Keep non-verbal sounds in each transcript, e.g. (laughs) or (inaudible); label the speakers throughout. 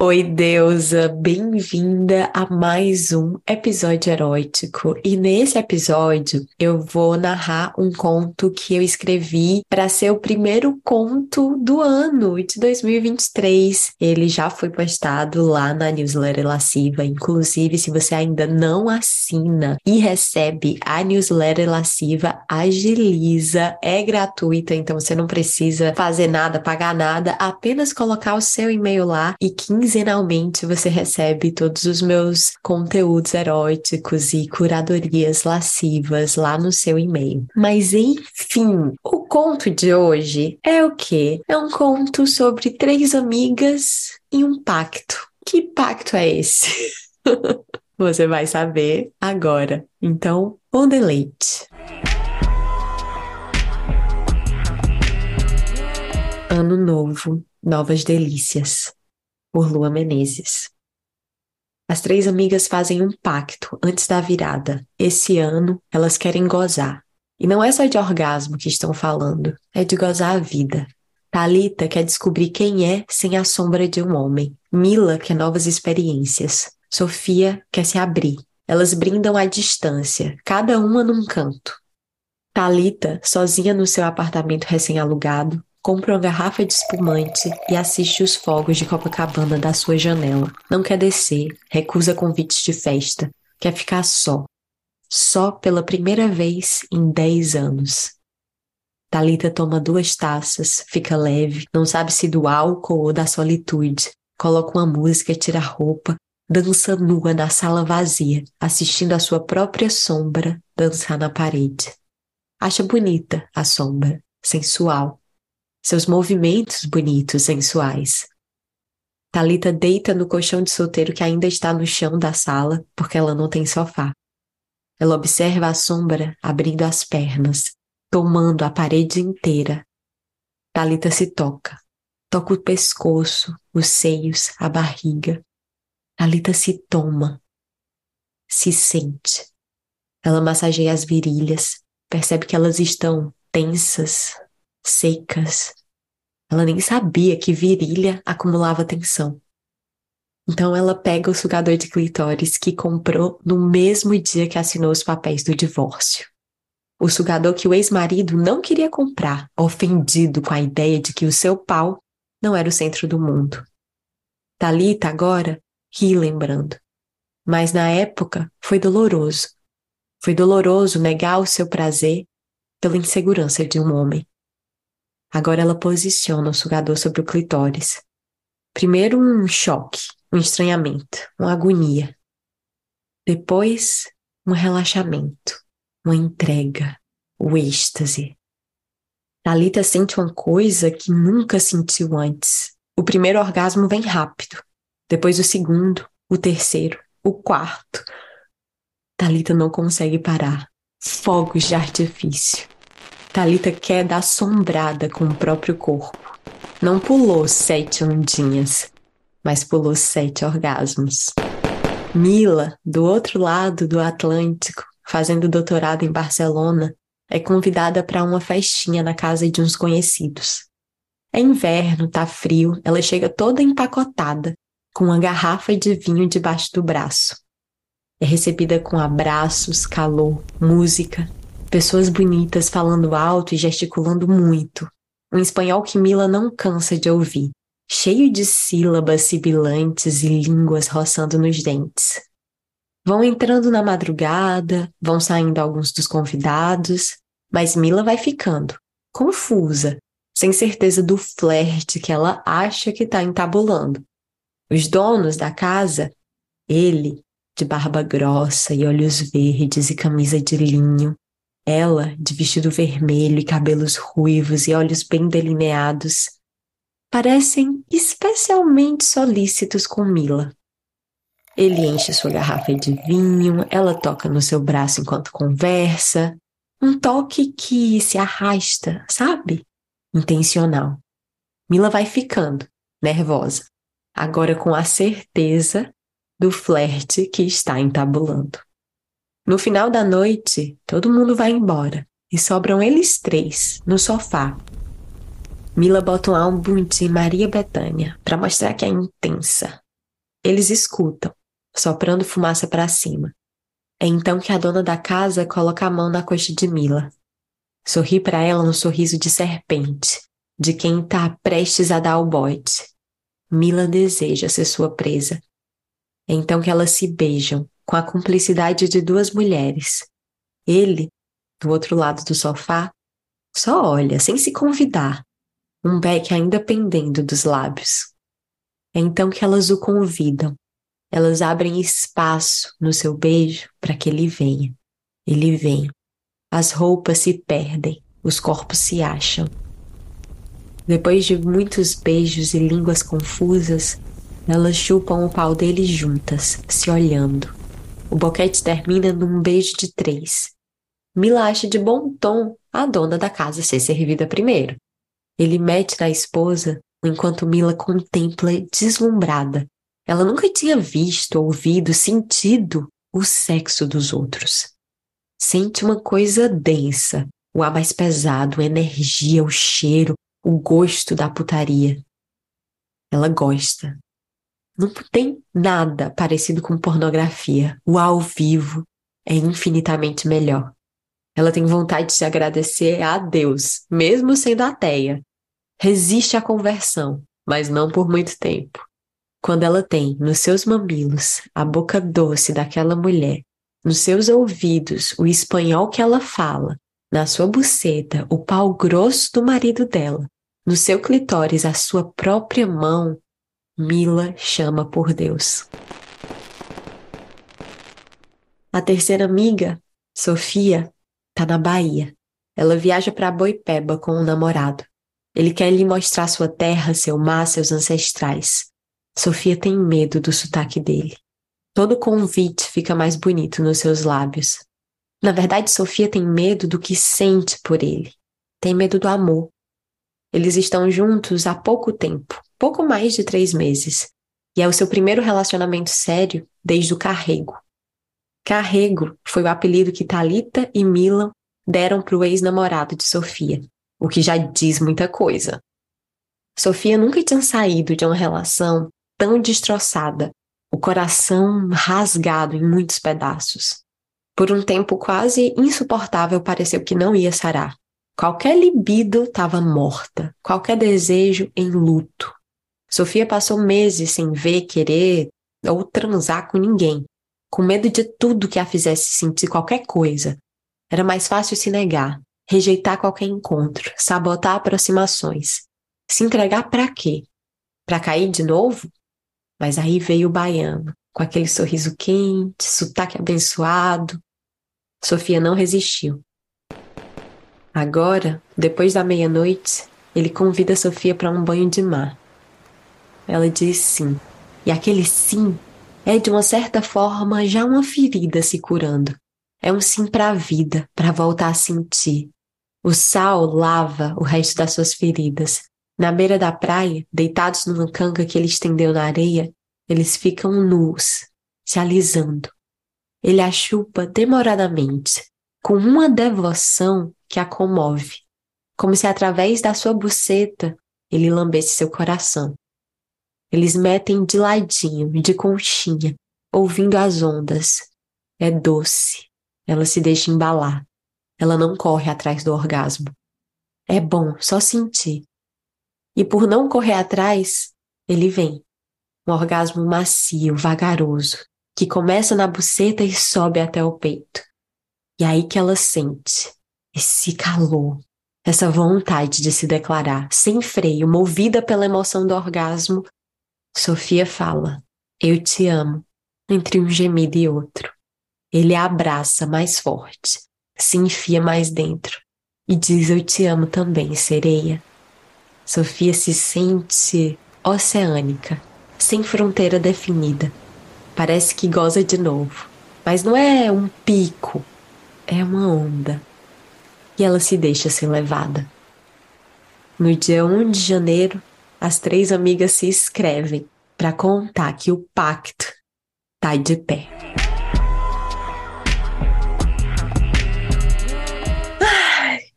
Speaker 1: Oi, deusa, bem-vinda a mais um episódio erótico. E nesse episódio eu vou narrar um conto que eu escrevi para ser o primeiro conto do ano de 2023. Ele já foi postado lá na newsletter Lasciva. Inclusive, se você ainda não assina e recebe a newsletter Lasciva, agiliza, é gratuita, então você não precisa fazer nada, pagar nada, apenas colocar o seu e-mail lá e 15 quinzenalmente você recebe todos os meus conteúdos eróticos e curadorias lascivas lá no seu e-mail. Mas enfim, o conto de hoje é o quê? É um conto sobre três amigas e um pacto. Que pacto é esse? (laughs) você vai saber agora. Então, bom deleite. Ano novo, novas delícias por Lua Menezes. As três amigas fazem um pacto antes da virada. Esse ano elas querem gozar. E não é só de orgasmo que estão falando, é de gozar a vida. Talita quer descobrir quem é sem a sombra de um homem. Mila quer novas experiências. Sofia quer se abrir. Elas brindam à distância, cada uma num canto. Talita, sozinha no seu apartamento recém-alugado, compra uma garrafa de espumante e assiste os fogos de Copacabana da sua janela. Não quer descer, recusa convites de festa, quer ficar só. Só pela primeira vez em dez anos. Talita toma duas taças, fica leve, não sabe se do álcool ou da solitude. Coloca uma música, tira a roupa, dança nua na sala vazia, assistindo a sua própria sombra dançar na parede. Acha bonita a sombra, sensual, seus movimentos bonitos, sensuais. Talita deita no colchão de solteiro que ainda está no chão da sala, porque ela não tem sofá. Ela observa a sombra abrindo as pernas, tomando a parede inteira. Talita se toca. Toca o pescoço, os seios, a barriga. Talita se toma. Se sente. Ela massageia as virilhas, percebe que elas estão tensas, secas. Ela nem sabia que virilha acumulava tensão. Então ela pega o sugador de clitóris que comprou no mesmo dia que assinou os papéis do divórcio. O sugador que o ex-marido não queria comprar, ofendido com a ideia de que o seu pau não era o centro do mundo. Talita agora ri lembrando. Mas na época foi doloroso. Foi doloroso negar o seu prazer pela insegurança de um homem. Agora ela posiciona o sugador sobre o clitóris. Primeiro um choque, um estranhamento, uma agonia. Depois, um relaxamento, uma entrega, o êxtase. Talita sente uma coisa que nunca sentiu antes. O primeiro orgasmo vem rápido, depois o segundo, o terceiro, o quarto. Talita não consegue parar. Fogos de artifício. Talita quer dar assombrada com o próprio corpo. Não pulou sete ondinhas, mas pulou sete orgasmos. Mila, do outro lado do Atlântico, fazendo doutorado em Barcelona, é convidada para uma festinha na casa de uns conhecidos. É inverno, tá frio, ela chega toda empacotada, com uma garrafa de vinho debaixo do braço. É recebida com abraços, calor, música pessoas bonitas falando alto e gesticulando muito. Um espanhol que Mila não cansa de ouvir, cheio de sílabas sibilantes e línguas roçando nos dentes. Vão entrando na madrugada, vão saindo alguns dos convidados, mas Mila vai ficando, confusa, sem certeza do flerte que ela acha que está entabulando. Os donos da casa, ele, de barba grossa e olhos verdes e camisa de linho, ela, de vestido vermelho e cabelos ruivos e olhos bem delineados, parecem especialmente solícitos com Mila. Ele enche sua garrafa de vinho, ela toca no seu braço enquanto conversa, um toque que se arrasta, sabe? Intencional. Mila vai ficando, nervosa, agora com a certeza do flerte que está entabulando. No final da noite, todo mundo vai embora e sobram eles três no sofá. Mila bota um álbum de Maria Bethânia para mostrar que é intensa. Eles escutam, soprando fumaça para cima. É então que a dona da casa coloca a mão na coxa de Mila. Sorri para ela um sorriso de serpente, de quem está prestes a dar o bote. Mila deseja ser sua presa. É então que elas se beijam, com a cumplicidade de duas mulheres. Ele, do outro lado do sofá, só olha, sem se convidar, um beck ainda pendendo dos lábios. É então que elas o convidam. Elas abrem espaço no seu beijo para que ele venha. Ele vem. As roupas se perdem, os corpos se acham. Depois de muitos beijos e línguas confusas, elas chupam o pau dele juntas, se olhando. O boquete termina num beijo de três. Mila acha de bom tom a dona da casa ser servida primeiro. Ele mete na esposa enquanto Mila contempla deslumbrada. Ela nunca tinha visto, ouvido, sentido o sexo dos outros. Sente uma coisa densa, o ar mais pesado, a energia, o cheiro, o gosto da putaria. Ela gosta. Não tem nada parecido com pornografia. O ao vivo é infinitamente melhor. Ela tem vontade de agradecer a Deus, mesmo sendo ateia. Resiste à conversão, mas não por muito tempo. Quando ela tem nos seus mamilos a boca doce daquela mulher, nos seus ouvidos o espanhol que ela fala, na sua buceta o pau grosso do marido dela, no seu clitóris a sua própria mão, Mila chama por Deus. A terceira amiga, Sofia, Tá na Bahia. Ela viaja para Boipeba com o um namorado. Ele quer lhe mostrar sua terra, seu mar, seus ancestrais. Sofia tem medo do sotaque dele. Todo convite fica mais bonito nos seus lábios. Na verdade, Sofia tem medo do que sente por ele. Tem medo do amor. Eles estão juntos há pouco tempo, pouco mais de três meses. E é o seu primeiro relacionamento sério desde o carrego. Carrego foi o apelido que Talita e Milan deram para o ex-namorado de Sofia, o que já diz muita coisa. Sofia nunca tinha saído de uma relação tão destroçada, o coração rasgado em muitos pedaços. Por um tempo quase insuportável, pareceu que não ia sarar. Qualquer libido estava morta, qualquer desejo em luto. Sofia passou meses sem ver, querer ou transar com ninguém, com medo de tudo que a fizesse sentir qualquer coisa. Era mais fácil se negar, rejeitar qualquer encontro, sabotar aproximações. Se entregar para quê? Para cair de novo? Mas aí veio o baiano, com aquele sorriso quente, sotaque abençoado. Sofia não resistiu. Agora, depois da meia-noite, ele convida Sofia para um banho de mar. Ela diz sim, e aquele sim é de uma certa forma já uma ferida se curando. É um sim para a vida, para voltar a sentir. O sal lava o resto das suas feridas. Na beira da praia, deitados numa canga que ele estendeu na areia, eles ficam nus, se alisando. Ele a chupa demoradamente, com uma devoção que a comove, como se através da sua buceta ele lambesse seu coração. Eles metem de ladinho, de conchinha, ouvindo as ondas. É doce. Ela se deixa embalar. Ela não corre atrás do orgasmo. É bom só sentir. E por não correr atrás, ele vem. Um orgasmo macio, vagaroso, que começa na buceta e sobe até o peito. E aí que ela sente esse calor, essa vontade de se declarar, sem freio, movida pela emoção do orgasmo, Sofia fala: Eu te amo, entre um gemido e outro. Ele a abraça mais forte, se enfia mais dentro e diz: Eu te amo também, sereia. Sofia se sente oceânica, sem fronteira definida. Parece que goza de novo, mas não é um pico, é uma onda. E ela se deixa ser levada. No dia 1 de janeiro, as três amigas se escrevem para contar que o pacto tá de pé.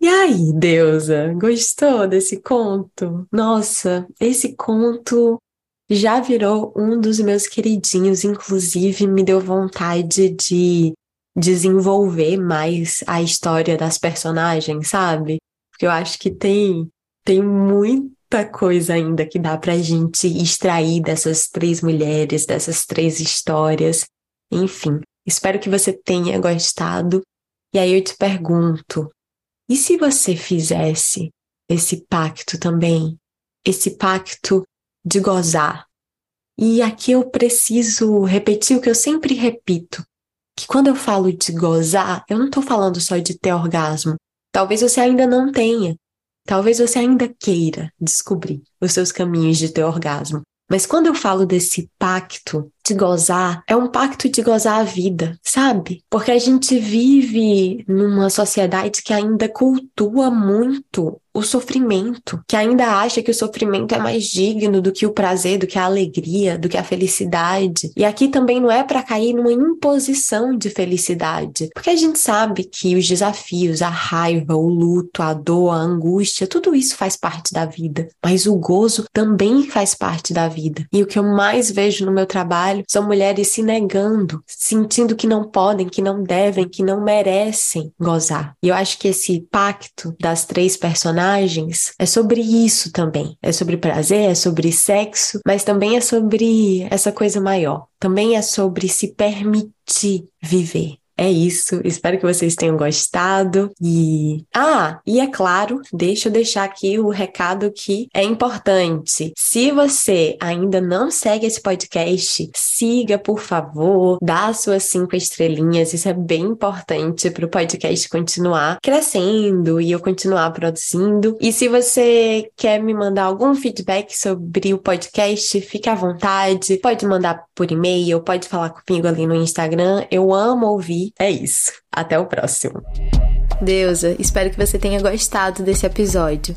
Speaker 1: E aí, deusa, gostou desse conto? Nossa, esse conto já virou um dos meus queridinhos, inclusive me deu vontade de desenvolver mais a história das personagens, sabe? Porque eu acho que tem tem muita coisa ainda que dá pra gente extrair dessas três mulheres, dessas três histórias. Enfim, espero que você tenha gostado. E aí eu te pergunto, e se você fizesse esse pacto também? Esse pacto de gozar. E aqui eu preciso repetir o que eu sempre repito: que quando eu falo de gozar, eu não estou falando só de ter orgasmo. Talvez você ainda não tenha. Talvez você ainda queira descobrir os seus caminhos de ter orgasmo. Mas quando eu falo desse pacto de gozar, é um pacto de gozar a vida, sabe? Porque a gente vive numa sociedade que ainda cultua muito o sofrimento, que ainda acha que o sofrimento é mais digno do que o prazer, do que a alegria, do que a felicidade. E aqui também não é para cair numa imposição de felicidade, porque a gente sabe que os desafios, a raiva, o luto, a dor, a angústia, tudo isso faz parte da vida, mas o gozo também faz parte da vida. E o que eu mais vejo no meu trabalho são mulheres se negando, sentindo que não podem, que não devem, que não merecem gozar. E eu acho que esse pacto das três personagens personagens é sobre isso também. É sobre prazer, é sobre sexo, mas também é sobre essa coisa maior. Também é sobre se permitir viver. É isso, espero que vocês tenham gostado e ah, e é claro, deixa eu deixar aqui o recado que é importante. Se você ainda não segue esse podcast, siga, por favor, dá suas cinco estrelinhas, isso é bem importante para o podcast continuar crescendo e eu continuar produzindo. E se você quer me mandar algum feedback sobre o podcast, fique à vontade, pode mandar por e-mail, pode falar comigo ali no Instagram. Eu amo ouvir é isso. Até o próximo. Deusa, espero que você tenha gostado desse episódio.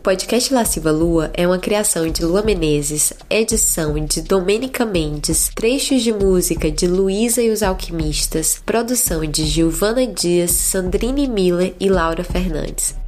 Speaker 1: Podcast Lasciva Lua é uma criação de Lua Menezes, edição de Domênica Mendes, trechos de música de Luísa e os Alquimistas, produção de Giovana Dias, Sandrine Miller e Laura Fernandes.